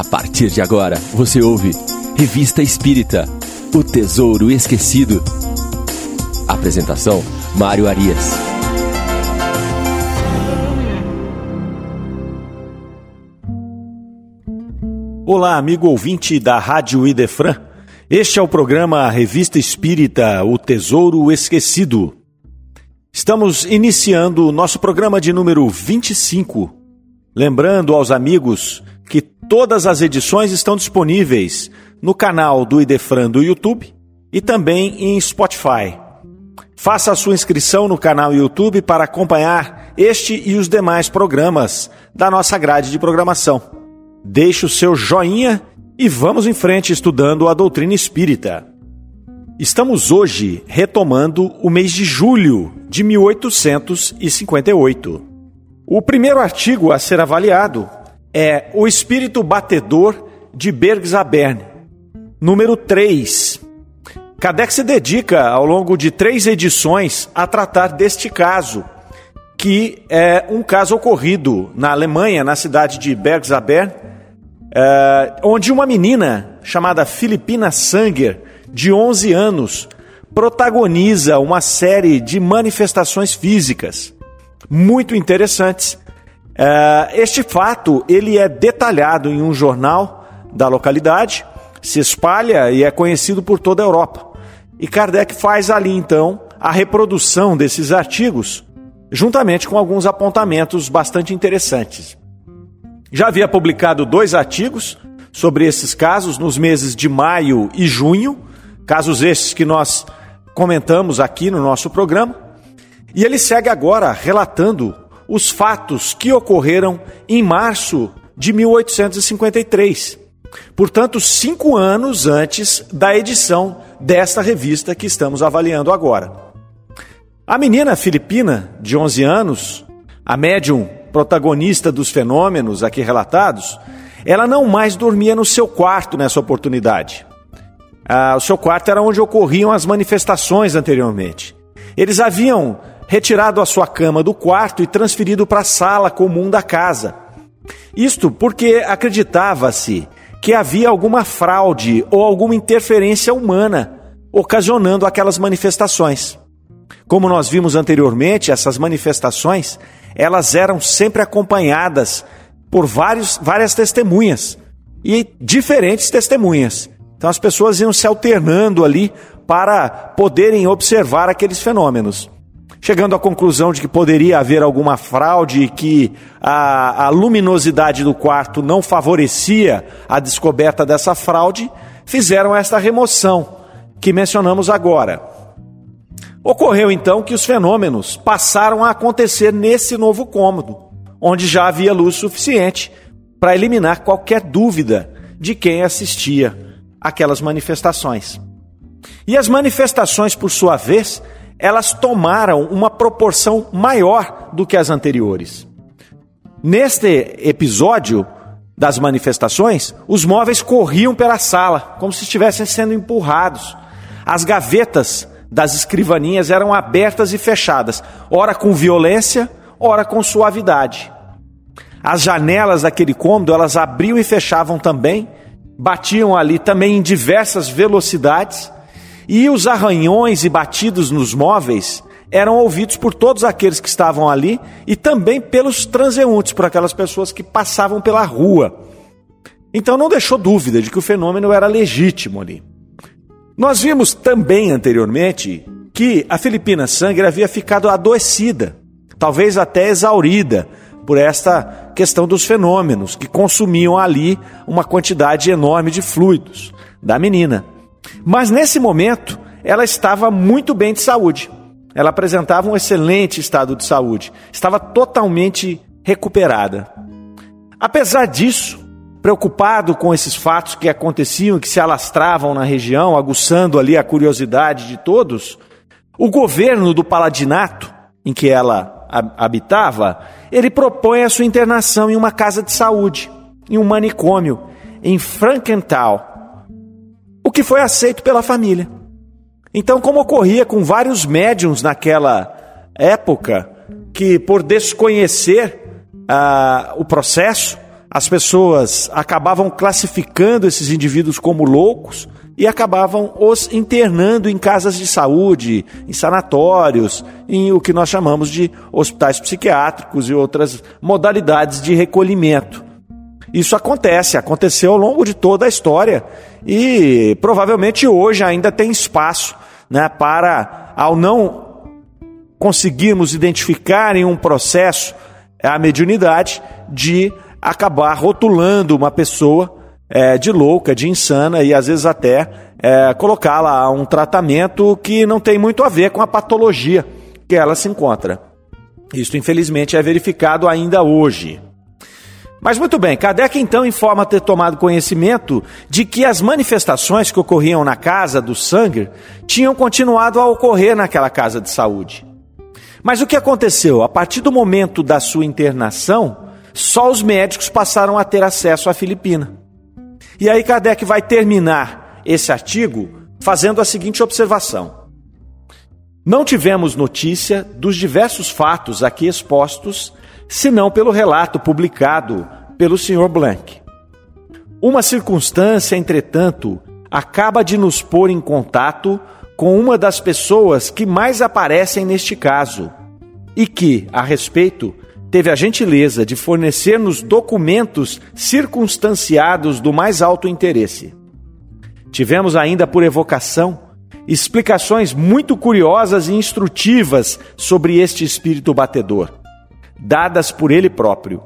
A partir de agora, você ouve Revista Espírita O Tesouro Esquecido. Apresentação: Mário Arias. Olá, amigo ouvinte da Rádio Idefran. Este é o programa Revista Espírita O Tesouro Esquecido. Estamos iniciando o nosso programa de número 25. Lembrando aos amigos que todas as edições estão disponíveis no canal do Idefran do YouTube e também em Spotify. Faça a sua inscrição no canal YouTube para acompanhar este e os demais programas da nossa grade de programação. Deixe o seu joinha e vamos em frente estudando a doutrina espírita. Estamos hoje retomando o mês de julho de 1858. O primeiro artigo a ser avaliado é O Espírito Batedor de Bergzabern, número 3. Kardec se dedica ao longo de três edições a tratar deste caso, que é um caso ocorrido na Alemanha, na cidade de Bergzabern, é, onde uma menina chamada Filipina Sanger, de 11 anos, protagoniza uma série de manifestações físicas muito interessantes. É, este fato ele é detalhado em um jornal da localidade, se espalha e é conhecido por toda a Europa. E Kardec faz ali então a reprodução desses artigos, juntamente com alguns apontamentos bastante interessantes. Já havia publicado dois artigos sobre esses casos nos meses de maio e junho, casos esses que nós comentamos aqui no nosso programa. E ele segue agora relatando os fatos que ocorreram em março de 1853. Portanto, cinco anos antes da edição desta revista que estamos avaliando agora. A menina filipina, de 11 anos, a médium protagonista dos fenômenos aqui relatados, ela não mais dormia no seu quarto nessa oportunidade. Ah, o seu quarto era onde ocorriam as manifestações anteriormente. Eles haviam retirado a sua cama do quarto e transferido para a sala comum da casa. Isto porque acreditava-se que havia alguma fraude ou alguma interferência humana ocasionando aquelas manifestações. Como nós vimos anteriormente, essas manifestações, elas eram sempre acompanhadas por vários, várias testemunhas e diferentes testemunhas. Então as pessoas iam se alternando ali para poderem observar aqueles fenômenos chegando à conclusão de que poderia haver alguma fraude e que a, a luminosidade do quarto não favorecia a descoberta dessa fraude, fizeram esta remoção que mencionamos agora. Ocorreu então que os fenômenos passaram a acontecer nesse novo cômodo, onde já havia luz suficiente para eliminar qualquer dúvida de quem assistia aquelas manifestações. E as manifestações, por sua vez, elas tomaram uma proporção maior do que as anteriores. Neste episódio das manifestações, os móveis corriam pela sala, como se estivessem sendo empurrados. As gavetas das escrivaninhas eram abertas e fechadas, ora com violência, ora com suavidade. As janelas daquele cômodo, elas abriam e fechavam também, batiam ali também em diversas velocidades e os arranhões e batidos nos móveis eram ouvidos por todos aqueles que estavam ali e também pelos transeuntes, por aquelas pessoas que passavam pela rua. Então não deixou dúvida de que o fenômeno era legítimo ali. Nós vimos também anteriormente que a Filipina Sanger havia ficado adoecida, talvez até exaurida, por esta questão dos fenômenos que consumiam ali uma quantidade enorme de fluidos da menina. Mas nesse momento, ela estava muito bem de saúde. Ela apresentava um excelente estado de saúde, estava totalmente recuperada. Apesar disso, preocupado com esses fatos que aconteciam que se alastravam na região, aguçando ali a curiosidade de todos, o governo do Paladinato, em que ela habitava, ele propõe a sua internação em uma casa de saúde, em um manicômio, em Frankenthal, o que foi aceito pela família. Então, como ocorria com vários médiums naquela época, que por desconhecer ah, o processo, as pessoas acabavam classificando esses indivíduos como loucos e acabavam os internando em casas de saúde, em sanatórios, em o que nós chamamos de hospitais psiquiátricos e outras modalidades de recolhimento. Isso acontece, aconteceu ao longo de toda a história e provavelmente hoje ainda tem espaço né, para, ao não conseguirmos identificar em um processo a mediunidade, de acabar rotulando uma pessoa é, de louca, de insana e às vezes até é, colocá-la a um tratamento que não tem muito a ver com a patologia que ela se encontra. Isso, infelizmente, é verificado ainda hoje. Mas muito bem, Kardec então informa ter tomado conhecimento de que as manifestações que ocorriam na casa do sangue tinham continuado a ocorrer naquela casa de saúde. Mas o que aconteceu? A partir do momento da sua internação, só os médicos passaram a ter acesso à Filipina. E aí Kardec vai terminar esse artigo fazendo a seguinte observação: Não tivemos notícia dos diversos fatos aqui expostos, senão pelo relato publicado pelo Sr. Blanc. Uma circunstância, entretanto, acaba de nos pôr em contato com uma das pessoas que mais aparecem neste caso e que, a respeito, teve a gentileza de fornecer-nos documentos circunstanciados do mais alto interesse. Tivemos ainda por evocação explicações muito curiosas e instrutivas sobre este espírito batedor, dadas por ele próprio.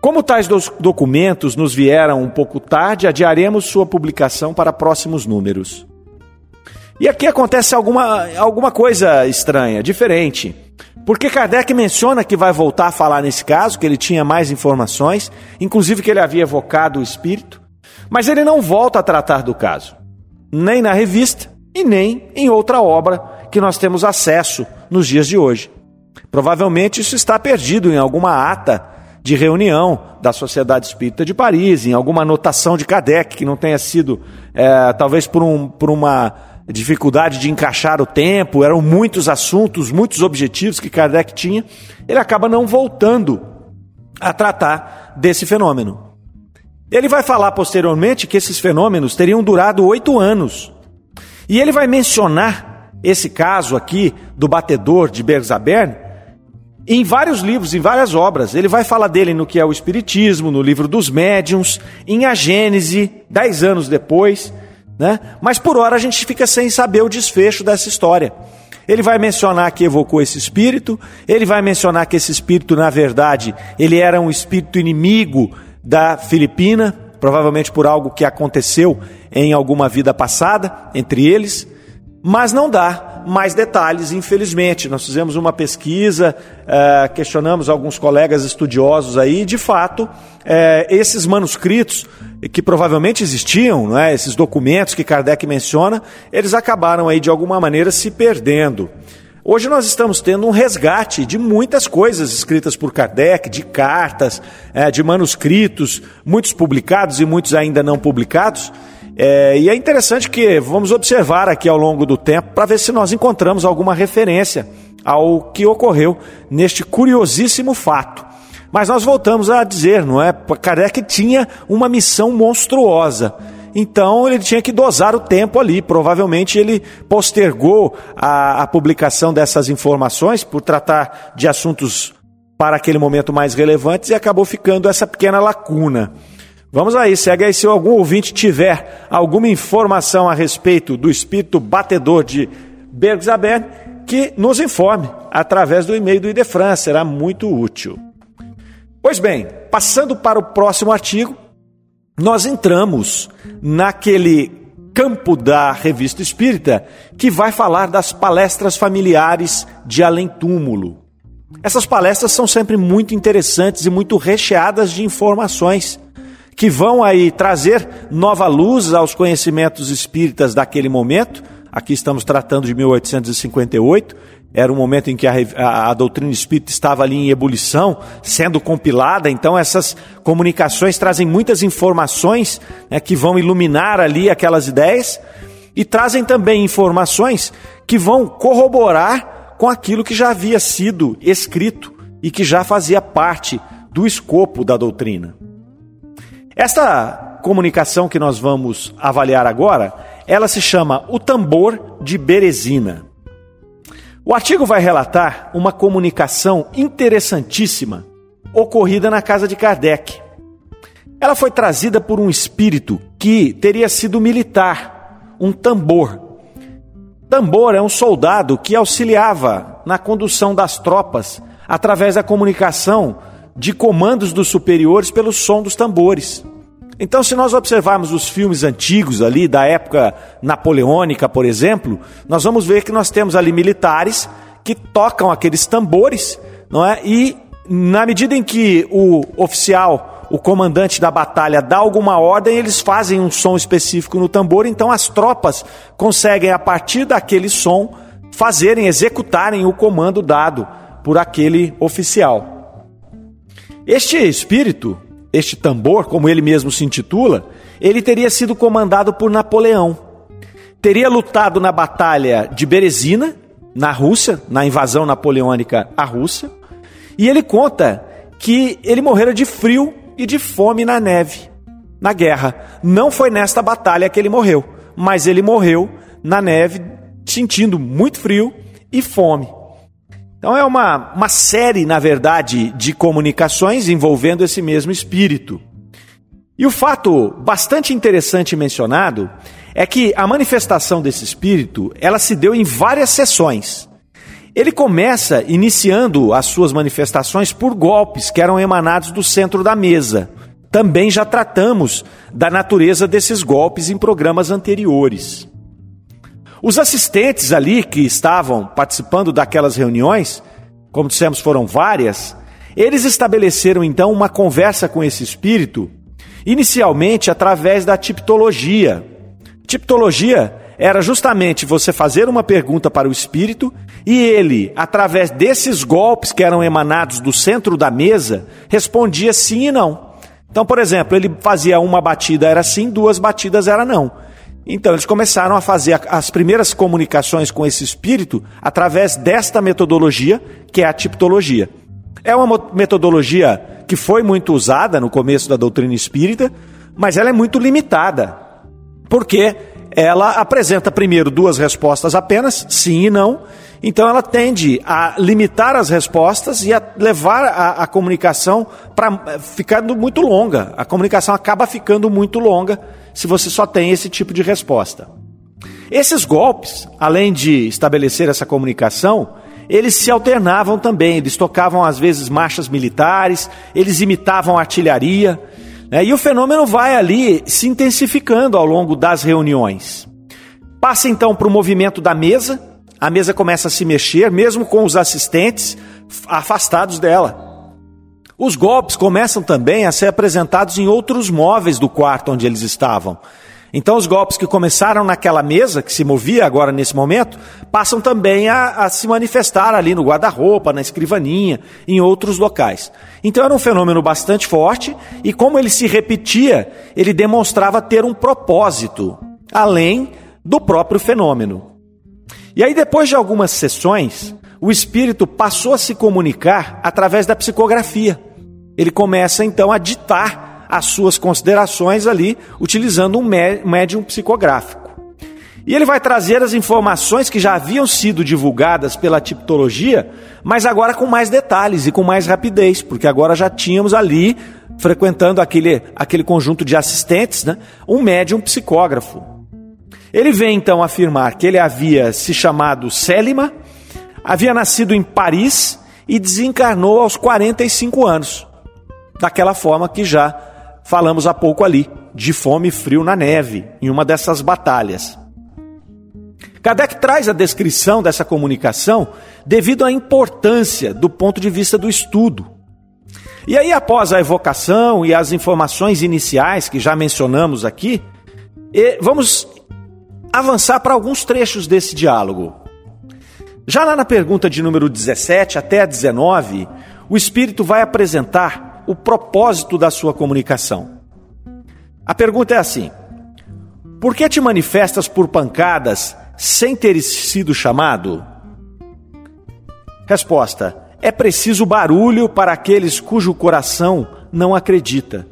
Como tais documentos nos vieram um pouco tarde, adiaremos sua publicação para próximos números. E aqui acontece alguma, alguma coisa estranha, diferente. Porque Kardec menciona que vai voltar a falar nesse caso, que ele tinha mais informações, inclusive que ele havia evocado o espírito, mas ele não volta a tratar do caso, nem na revista e nem em outra obra que nós temos acesso nos dias de hoje. Provavelmente isso está perdido em alguma ata de reunião da Sociedade Espírita de Paris, em alguma anotação de Kardec que não tenha sido, é, talvez por, um, por uma dificuldade de encaixar o tempo, eram muitos assuntos, muitos objetivos que Kardec tinha, ele acaba não voltando a tratar desse fenômeno. Ele vai falar posteriormente que esses fenômenos teriam durado oito anos. E ele vai mencionar esse caso aqui do batedor de Bergzabern em vários livros, em várias obras. Ele vai falar dele no que é o Espiritismo, no livro dos Médiuns, em A Gênese, dez anos depois. Né? Mas por hora a gente fica sem saber o desfecho dessa história. Ele vai mencionar que evocou esse espírito, ele vai mencionar que esse espírito, na verdade, ele era um espírito inimigo da Filipina, provavelmente por algo que aconteceu em alguma vida passada entre eles, mas não dá mais detalhes, infelizmente. Nós fizemos uma pesquisa, uh, questionamos alguns colegas estudiosos aí, de fato, uh, esses manuscritos que provavelmente existiam, é? esses documentos que Kardec menciona, eles acabaram aí de alguma maneira se perdendo. Hoje nós estamos tendo um resgate de muitas coisas escritas por Kardec, de cartas, é, de manuscritos, muitos publicados e muitos ainda não publicados, é, e é interessante que vamos observar aqui ao longo do tempo para ver se nós encontramos alguma referência ao que ocorreu neste curiosíssimo fato. Mas nós voltamos a dizer, não é? Kardec tinha uma missão monstruosa. Então ele tinha que dosar o tempo ali. Provavelmente ele postergou a, a publicação dessas informações por tratar de assuntos para aquele momento mais relevantes e acabou ficando essa pequena lacuna. Vamos aí, segue aí se algum ouvinte tiver alguma informação a respeito do espírito batedor de Bergzaber, que nos informe através do e-mail do Idefran, será muito útil. Pois bem, passando para o próximo artigo, nós entramos naquele campo da revista espírita que vai falar das palestras familiares de além-túmulo. Essas palestras são sempre muito interessantes e muito recheadas de informações que vão aí trazer nova luz aos conhecimentos espíritas daquele momento. Aqui estamos tratando de 1858, era um momento em que a, a, a, doutrina espírita estava ali em ebulição, sendo compilada, então essas comunicações trazem muitas informações né, que vão iluminar ali aquelas ideias e trazem também informações que vão corroborar com aquilo que já havia sido escrito e que já fazia parte do escopo da doutrina. Esta comunicação que nós vamos avaliar agora, ela se chama o tambor de Berezina. O artigo vai relatar uma comunicação interessantíssima ocorrida na casa de Kardec. Ela foi trazida por um espírito que teria sido militar, um tambor. Tambor é um soldado que auxiliava na condução das tropas através da comunicação de comandos dos superiores pelo som dos tambores. Então, se nós observarmos os filmes antigos ali, da época napoleônica, por exemplo, nós vamos ver que nós temos ali militares que tocam aqueles tambores, não é? E na medida em que o oficial, o comandante da batalha dá alguma ordem, eles fazem um som específico no tambor, então as tropas conseguem a partir daquele som fazerem, executarem o comando dado por aquele oficial. Este espírito, este tambor, como ele mesmo se intitula, ele teria sido comandado por Napoleão. Teria lutado na batalha de Berezina, na Rússia, na invasão napoleônica à Rússia, e ele conta que ele morrera de frio e de fome na neve, na guerra. Não foi nesta batalha que ele morreu, mas ele morreu na neve, sentindo muito frio e fome. Então é uma, uma série, na verdade, de comunicações envolvendo esse mesmo espírito. E o fato bastante interessante mencionado é que a manifestação desse espírito, ela se deu em várias sessões. Ele começa iniciando as suas manifestações por golpes que eram emanados do centro da mesa. Também já tratamos da natureza desses golpes em programas anteriores. Os assistentes ali que estavam participando daquelas reuniões, como dissemos, foram várias, eles estabeleceram então uma conversa com esse espírito, inicialmente através da tipologia. Tipologia era justamente você fazer uma pergunta para o espírito e ele, através desses golpes que eram emanados do centro da mesa, respondia sim e não. Então, por exemplo, ele fazia uma batida era sim, duas batidas era não. Então, eles começaram a fazer as primeiras comunicações com esse espírito através desta metodologia, que é a tipologia. É uma metodologia que foi muito usada no começo da doutrina espírita, mas ela é muito limitada, porque ela apresenta primeiro duas respostas apenas, sim e não, então ela tende a limitar as respostas e a levar a, a comunicação para ficando muito longa. A comunicação acaba ficando muito longa se você só tem esse tipo de resposta. Esses golpes, além de estabelecer essa comunicação, eles se alternavam também, eles tocavam às vezes marchas militares, eles imitavam artilharia, né? e o fenômeno vai ali se intensificando ao longo das reuniões. Passa então para o movimento da mesa, a mesa começa a se mexer, mesmo com os assistentes afastados dela. Os golpes começam também a ser apresentados em outros móveis do quarto onde eles estavam. Então, os golpes que começaram naquela mesa, que se movia agora nesse momento, passam também a, a se manifestar ali no guarda-roupa, na escrivaninha, em outros locais. Então, era um fenômeno bastante forte e, como ele se repetia, ele demonstrava ter um propósito, além do próprio fenômeno. E aí, depois de algumas sessões, o espírito passou a se comunicar através da psicografia. Ele começa então a ditar as suas considerações ali, utilizando um médium psicográfico. E ele vai trazer as informações que já haviam sido divulgadas pela tipologia, mas agora com mais detalhes e com mais rapidez, porque agora já tínhamos ali, frequentando aquele, aquele conjunto de assistentes, né, um médium psicógrafo. Ele vem então afirmar que ele havia se chamado Célima, Havia nascido em Paris e desencarnou aos 45 anos. Daquela forma que já falamos há pouco ali, de fome e frio na neve, em uma dessas batalhas. Kardec traz a descrição dessa comunicação devido à importância do ponto de vista do estudo. E aí, após a evocação e as informações iniciais que já mencionamos aqui, vamos avançar para alguns trechos desse diálogo. Já lá na pergunta de número 17 até a 19, o Espírito vai apresentar o propósito da sua comunicação. A pergunta é assim: Por que te manifestas por pancadas sem ter sido chamado? Resposta: é preciso barulho para aqueles cujo coração não acredita.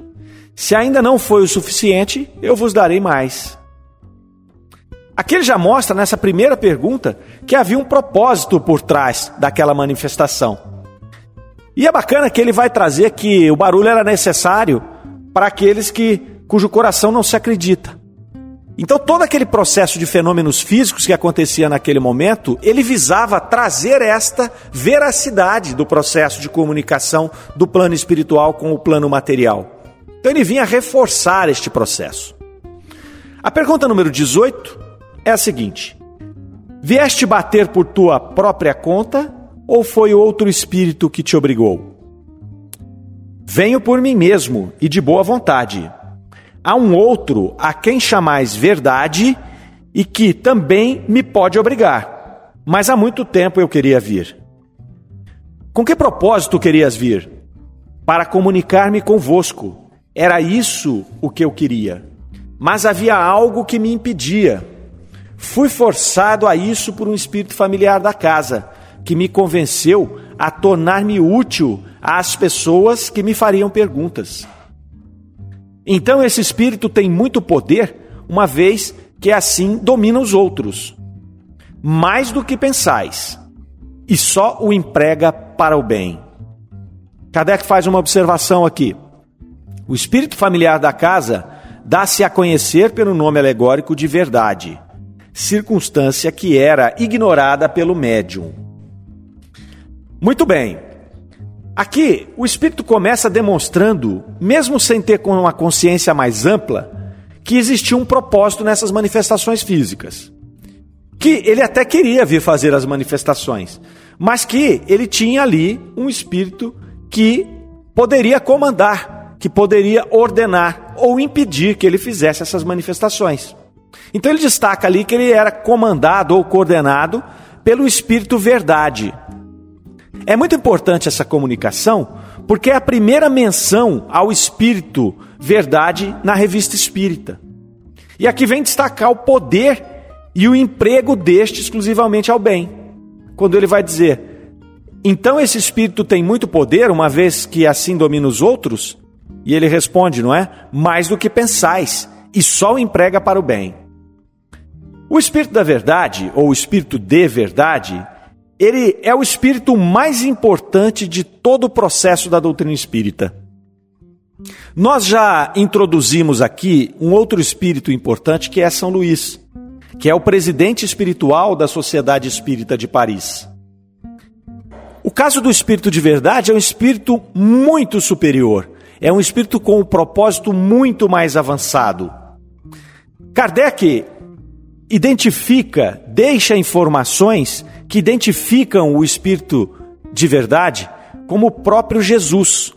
Se ainda não foi o suficiente, eu vos darei mais. Aqui ele já mostra nessa primeira pergunta que havia um propósito por trás daquela manifestação. E é bacana que ele vai trazer que o barulho era necessário para aqueles que cujo coração não se acredita. Então, todo aquele processo de fenômenos físicos que acontecia naquele momento, ele visava trazer esta veracidade do processo de comunicação do plano espiritual com o plano material. Então, ele vinha reforçar este processo. A pergunta número 18 é a seguinte: Vieste bater por tua própria conta ou foi outro espírito que te obrigou? Venho por mim mesmo e de boa vontade Há um outro a quem chamais verdade e que também me pode obrigar. Mas há muito tempo eu queria vir. Com que propósito querias vir? Para comunicar-me convosco. Era isso o que eu queria. Mas havia algo que me impedia. Fui forçado a isso por um espírito familiar da casa, que me convenceu a tornar-me útil às pessoas que me fariam perguntas. Então esse espírito tem muito poder, uma vez que assim domina os outros, mais do que pensais, e só o emprega para o bem. Kardec faz uma observação aqui. O espírito familiar da casa dá-se a conhecer pelo nome alegórico de verdade, circunstância que era ignorada pelo médium. Muito bem, Aqui, o Espírito começa demonstrando, mesmo sem ter uma consciência mais ampla, que existia um propósito nessas manifestações físicas. Que ele até queria vir fazer as manifestações, mas que ele tinha ali um Espírito que poderia comandar, que poderia ordenar ou impedir que ele fizesse essas manifestações. Então ele destaca ali que ele era comandado ou coordenado pelo Espírito Verdade, é muito importante essa comunicação, porque é a primeira menção ao espírito verdade na revista espírita. E aqui vem destacar o poder e o emprego deste exclusivamente ao bem. Quando ele vai dizer: "Então esse espírito tem muito poder, uma vez que assim domina os outros?" E ele responde, não é? Mais do que pensais, e só o emprega para o bem. O espírito da verdade, ou o espírito de verdade, ele é o espírito mais importante de todo o processo da doutrina espírita. Nós já introduzimos aqui um outro espírito importante que é São Luís, que é o presidente espiritual da Sociedade Espírita de Paris. O caso do espírito de verdade é um espírito muito superior, é um espírito com um propósito muito mais avançado. Kardec identifica, deixa informações que identificam o Espírito de verdade como o próprio Jesus.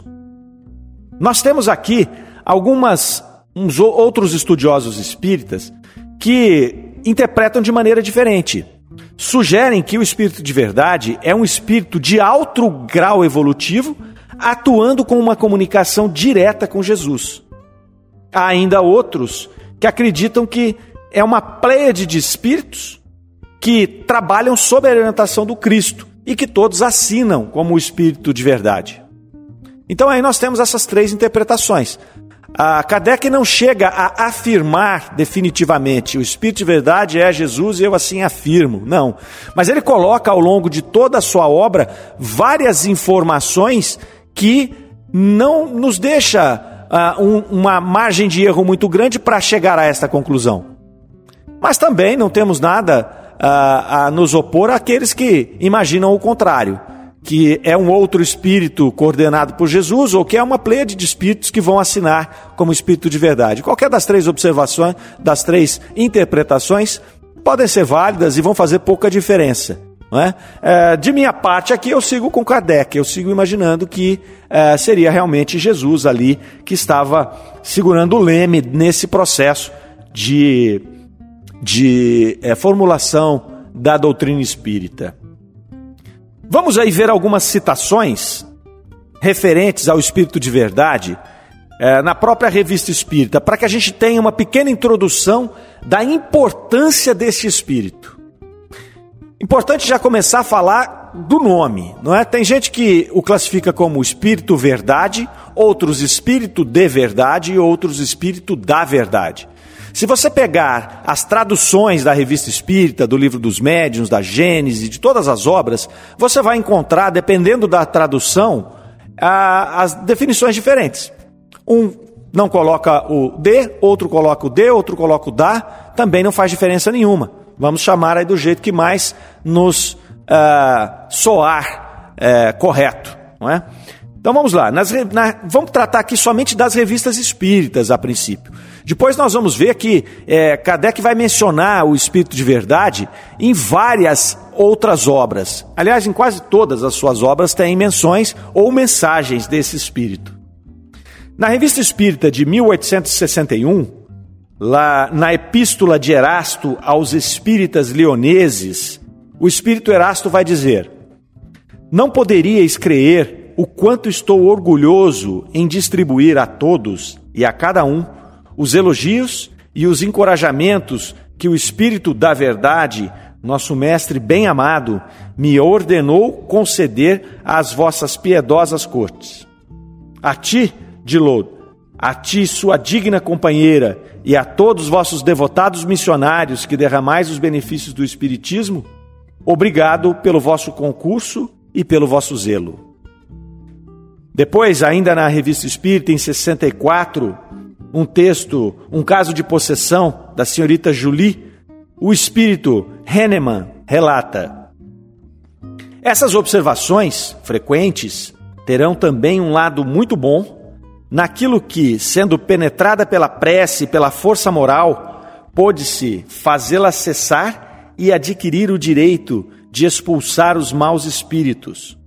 Nós temos aqui algumas uns outros estudiosos espíritas que interpretam de maneira diferente. Sugerem que o espírito de verdade é um espírito de alto grau evolutivo, atuando com uma comunicação direta com Jesus. Há ainda outros que acreditam que é uma pleiade de espíritos que trabalham sob a orientação do Cristo e que todos assinam como o Espírito de verdade. Então aí nós temos essas três interpretações. A Kardec não chega a afirmar definitivamente o Espírito de verdade é Jesus e eu assim afirmo. Não. Mas ele coloca ao longo de toda a sua obra várias informações que não nos deixa uh, um, uma margem de erro muito grande para chegar a esta conclusão. Mas também não temos nada a, a nos opor àqueles que imaginam o contrário, que é um outro espírito coordenado por Jesus ou que é uma pleia de espíritos que vão assinar como espírito de verdade. Qualquer das três observações, das três interpretações, podem ser válidas e vão fazer pouca diferença. É? É, de minha parte aqui eu sigo com Kardec, eu sigo imaginando que é, seria realmente Jesus ali que estava segurando o leme nesse processo de de é, formulação da doutrina espírita. Vamos aí ver algumas citações referentes ao Espírito de Verdade é, na própria revista espírita, para que a gente tenha uma pequena introdução da importância desse Espírito. Importante já começar a falar do nome, não é? Tem gente que o classifica como espírito verdade, outros espírito de verdade e outros espírito da verdade. Se você pegar as traduções da Revista Espírita, do Livro dos Médiuns, da Gênese, de todas as obras, você vai encontrar, dependendo da tradução, as definições diferentes. Um não coloca o de, outro coloca o de, outro coloca o da, também não faz diferença nenhuma. Vamos chamar aí do jeito que mais nos uh, soar uh, correto, não é? Então vamos lá, Nas, na, vamos tratar aqui somente das revistas espíritas a princípio. Depois nós vamos ver que é, Kardec vai mencionar o Espírito de Verdade em várias outras obras. Aliás, em quase todas as suas obras tem menções ou mensagens desse Espírito. Na Revista Espírita de 1861, lá na Epístola de Erasto aos Espíritas Leoneses, o Espírito Erasto vai dizer: Não poderíeis crer o quanto estou orgulhoso em distribuir a todos e a cada um os elogios e os encorajamentos que o Espírito da Verdade, nosso Mestre bem amado, me ordenou conceder às vossas piedosas cortes. A ti, Dilod, a ti, sua digna companheira, e a todos vossos devotados missionários que derramais os benefícios do Espiritismo, obrigado pelo vosso concurso e pelo vosso zelo. Depois, ainda na Revista Espírita, em 64, um texto, um caso de possessão da senhorita Julie, o espírito Henneman relata: Essas observações frequentes terão também um lado muito bom naquilo que, sendo penetrada pela prece e pela força moral, pôde-se fazê-la cessar e adquirir o direito de expulsar os maus espíritos.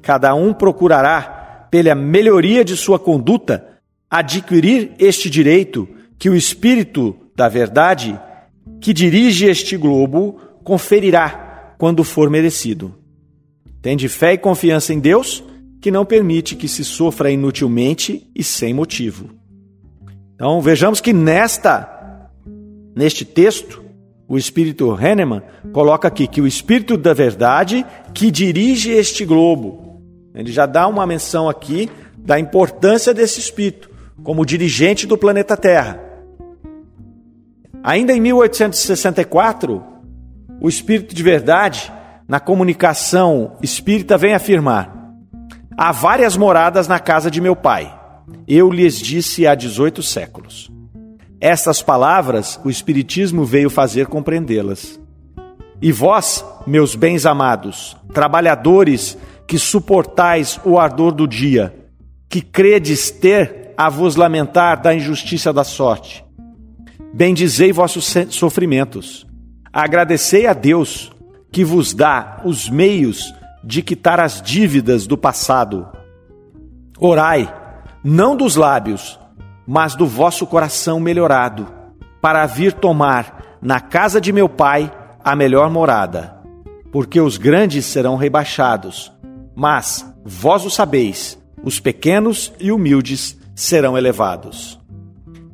Cada um procurará pela melhoria de sua conduta, adquirir este direito que o Espírito da Verdade, que dirige este globo, conferirá quando for merecido. Tende fé e confiança em Deus, que não permite que se sofra inutilmente e sem motivo. Então vejamos que nesta neste texto, o espírito Henneman coloca aqui que o espírito da verdade que dirige este globo, ele já dá uma menção aqui da importância desse espírito como dirigente do planeta Terra. Ainda em 1864, o espírito de verdade, na comunicação espírita, vem afirmar: Há várias moradas na casa de meu pai. Eu lhes disse há 18 séculos. Estas palavras o Espiritismo veio fazer compreendê-las. E vós, meus bens amados, trabalhadores que suportais o ardor do dia, que credes ter a vos lamentar da injustiça da sorte. Bendizei vossos sofrimentos. Agradecei a Deus que vos dá os meios de quitar as dívidas do passado. Orai, não dos lábios, mas do vosso coração melhorado, para vir tomar na casa de meu Pai a melhor morada, porque os grandes serão rebaixados mas vós o sabeis, os pequenos e humildes serão elevados.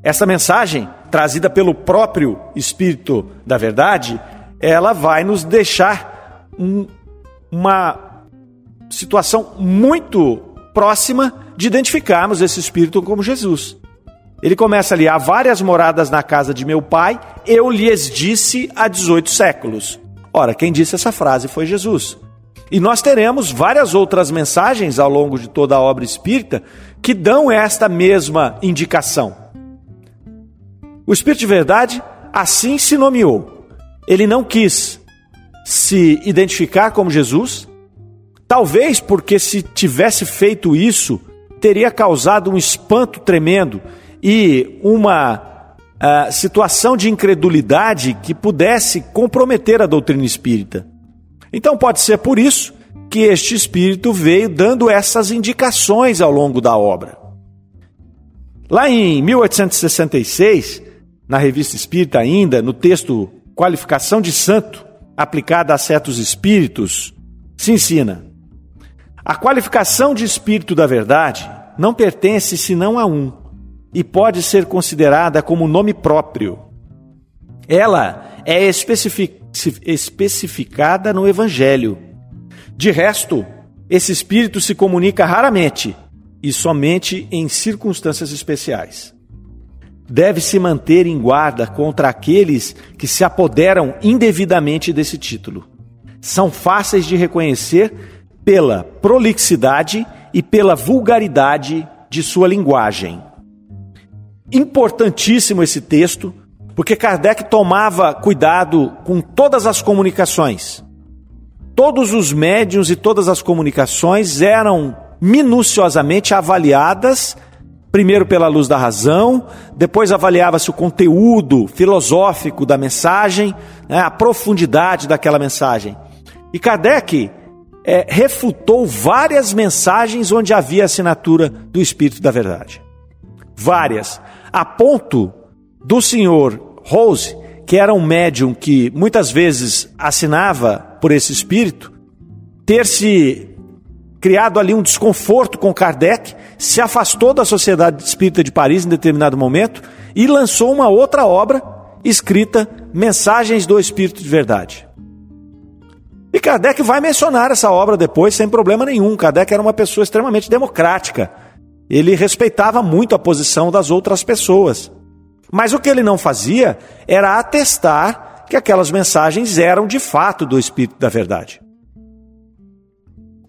Essa mensagem, trazida pelo próprio Espírito da Verdade, ela vai nos deixar um, uma situação muito próxima de identificarmos esse Espírito como Jesus. Ele começa ali: há várias moradas na casa de meu pai, eu lhes disse há 18 séculos. Ora, quem disse essa frase foi Jesus. E nós teremos várias outras mensagens ao longo de toda a obra espírita que dão esta mesma indicação. O Espírito de Verdade assim se nomeou. Ele não quis se identificar como Jesus, talvez porque se tivesse feito isso, teria causado um espanto tremendo e uma uh, situação de incredulidade que pudesse comprometer a doutrina espírita. Então pode ser por isso que este espírito veio dando essas indicações ao longo da obra. Lá em 1866, na Revista Espírita ainda, no texto Qualificação de Santo, aplicada a certos espíritos, se ensina: a qualificação de espírito da verdade não pertence senão a um e pode ser considerada como nome próprio. Ela é especificada no Evangelho. De resto, esse espírito se comunica raramente e somente em circunstâncias especiais. Deve-se manter em guarda contra aqueles que se apoderam indevidamente desse título. São fáceis de reconhecer pela prolixidade e pela vulgaridade de sua linguagem. Importantíssimo esse texto, porque Kardec tomava cuidado com todas as comunicações. Todos os médiums e todas as comunicações eram minuciosamente avaliadas, primeiro pela luz da razão, depois avaliava-se o conteúdo filosófico da mensagem, né, a profundidade daquela mensagem. E Kardec é, refutou várias mensagens onde havia assinatura do Espírito da Verdade. Várias. A ponto do senhor Rose, que era um médium que muitas vezes assinava por esse espírito, ter se criado ali um desconforto com Kardec, se afastou da Sociedade Espírita de Paris em determinado momento e lançou uma outra obra escrita Mensagens do Espírito de Verdade. E Kardec vai mencionar essa obra depois sem problema nenhum. Kardec era uma pessoa extremamente democrática. Ele respeitava muito a posição das outras pessoas. Mas o que ele não fazia era atestar que aquelas mensagens eram de fato do Espírito da Verdade.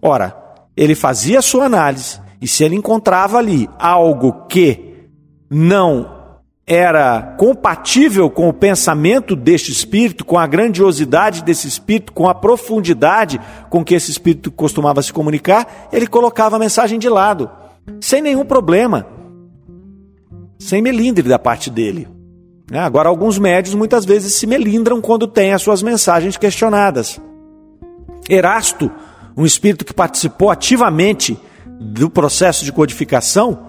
Ora, ele fazia sua análise e se ele encontrava ali algo que não era compatível com o pensamento deste espírito, com a grandiosidade desse espírito, com a profundidade com que esse espírito costumava se comunicar, ele colocava a mensagem de lado, sem nenhum problema, sem melindre da parte dele. Né? Agora, alguns médios muitas vezes se melindram quando têm as suas mensagens questionadas. Erasto, um espírito que participou ativamente do processo de codificação,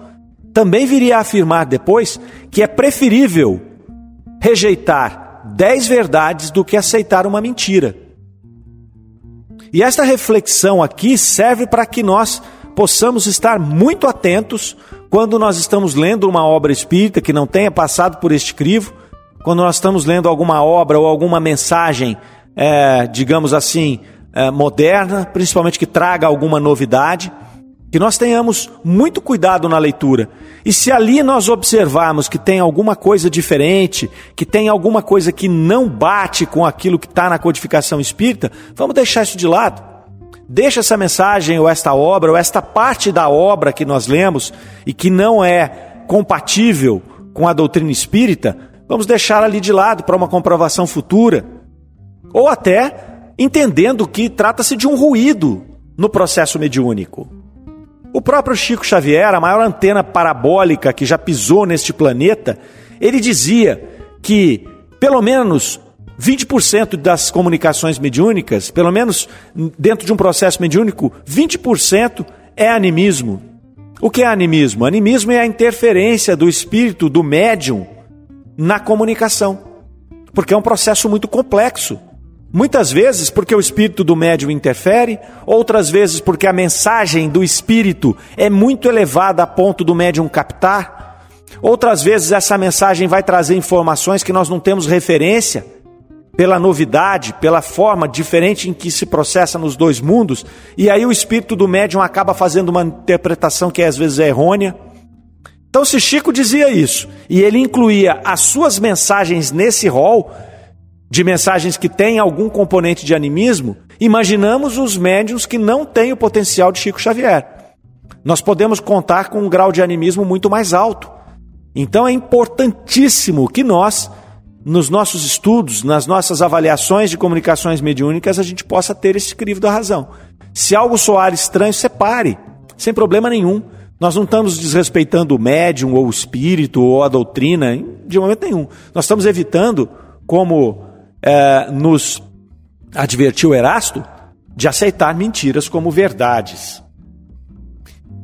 também viria a afirmar depois que é preferível rejeitar dez verdades do que aceitar uma mentira. E esta reflexão aqui serve para que nós possamos estar muito atentos quando nós estamos lendo uma obra espírita que não tenha passado por este crivo, quando nós estamos lendo alguma obra ou alguma mensagem, é, digamos assim, é, moderna, principalmente que traga alguma novidade que nós tenhamos muito cuidado na leitura. E se ali nós observarmos que tem alguma coisa diferente, que tem alguma coisa que não bate com aquilo que está na codificação espírita, vamos deixar isso de lado. Deixa essa mensagem, ou esta obra, ou esta parte da obra que nós lemos e que não é compatível com a doutrina espírita, vamos deixar ali de lado para uma comprovação futura. Ou até entendendo que trata-se de um ruído no processo mediúnico. O próprio Chico Xavier, a maior antena parabólica que já pisou neste planeta, ele dizia que pelo menos 20% das comunicações mediúnicas, pelo menos dentro de um processo mediúnico, 20% é animismo. O que é animismo? Animismo é a interferência do espírito, do médium, na comunicação. Porque é um processo muito complexo. Muitas vezes porque o espírito do médium interfere, outras vezes porque a mensagem do espírito é muito elevada a ponto do médium captar, outras vezes essa mensagem vai trazer informações que nós não temos referência, pela novidade, pela forma diferente em que se processa nos dois mundos, e aí o espírito do médium acaba fazendo uma interpretação que às vezes é errônea. Então, se Chico dizia isso, e ele incluía as suas mensagens nesse rol, de mensagens que têm algum componente de animismo, imaginamos os médiums que não têm o potencial de Chico Xavier. Nós podemos contar com um grau de animismo muito mais alto. Então é importantíssimo que nós, nos nossos estudos, nas nossas avaliações de comunicações mediúnicas, a gente possa ter esse crivo da razão. Se algo soar estranho, separe, sem problema nenhum. Nós não estamos desrespeitando o médium ou o espírito ou a doutrina, de momento nenhum. Nós estamos evitando, como é, nos advertiu Erasto de aceitar mentiras como verdades.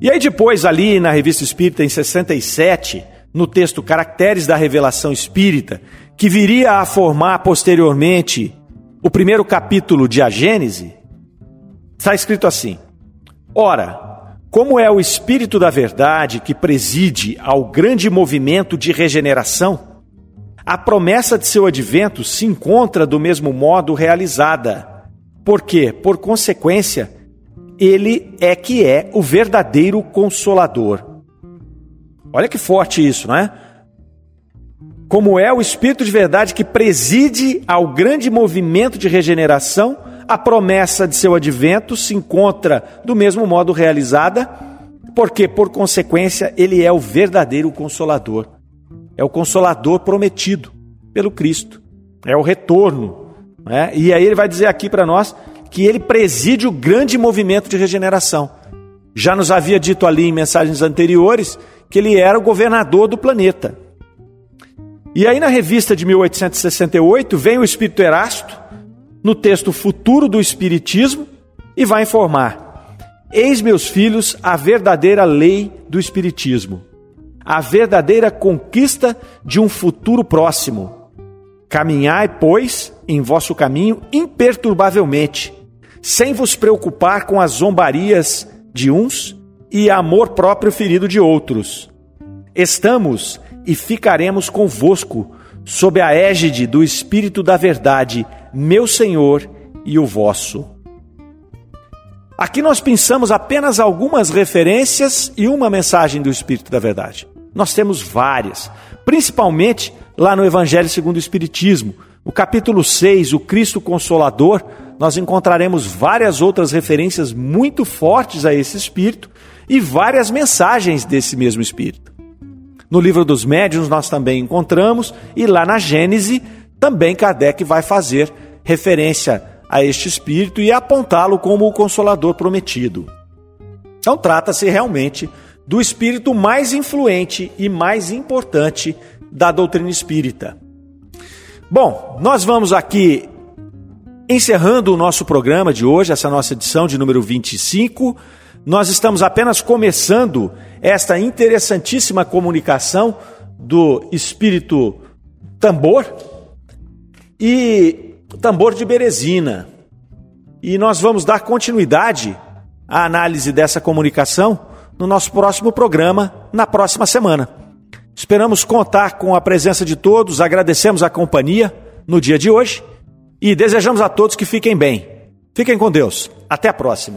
E aí depois ali na Revista Espírita em 67, no texto Caracteres da Revelação Espírita, que viria a formar posteriormente o primeiro capítulo de A Gênese, está escrito assim: Ora, como é o Espírito da Verdade que preside ao grande movimento de regeneração, a promessa de seu advento se encontra do mesmo modo realizada. Porque, por consequência, ele é que é o verdadeiro consolador. Olha que forte isso, não é? Como é o Espírito de verdade que preside ao grande movimento de regeneração, a promessa de seu advento se encontra do mesmo modo realizada, porque, por consequência, ele é o verdadeiro consolador. É o consolador prometido pelo Cristo. É o retorno. Né? E aí ele vai dizer aqui para nós que ele preside o grande movimento de regeneração. Já nos havia dito ali em mensagens anteriores que ele era o governador do planeta. E aí, na revista de 1868, vem o Espírito Erasto, no texto Futuro do Espiritismo, e vai informar: Eis, meus filhos, a verdadeira lei do Espiritismo, a verdadeira conquista de um futuro próximo. Caminhai, pois, em vosso caminho imperturbavelmente, sem vos preocupar com as zombarias de uns e amor próprio ferido de outros. Estamos e ficaremos convosco, sob a égide do Espírito da Verdade, meu Senhor e o vosso. Aqui nós pensamos apenas algumas referências e uma mensagem do Espírito da Verdade. Nós temos várias, principalmente lá no Evangelho segundo o Espiritismo, o capítulo 6, o Cristo Consolador, nós encontraremos várias outras referências muito fortes a esse Espírito e várias mensagens desse mesmo Espírito. No livro dos médiuns nós também encontramos, e lá na Gênese também Kardec vai fazer referência a este Espírito e apontá-lo como o Consolador prometido. Então trata-se realmente do Espírito mais influente e mais importante da doutrina espírita. Bom, nós vamos aqui encerrando o nosso programa de hoje, essa nossa edição de número 25. Nós estamos apenas começando esta interessantíssima comunicação do espírito tambor e tambor de Berezina. E nós vamos dar continuidade à análise dessa comunicação no nosso próximo programa, na próxima semana. Esperamos contar com a presença de todos, agradecemos a companhia no dia de hoje e desejamos a todos que fiquem bem. Fiquem com Deus. Até a próxima.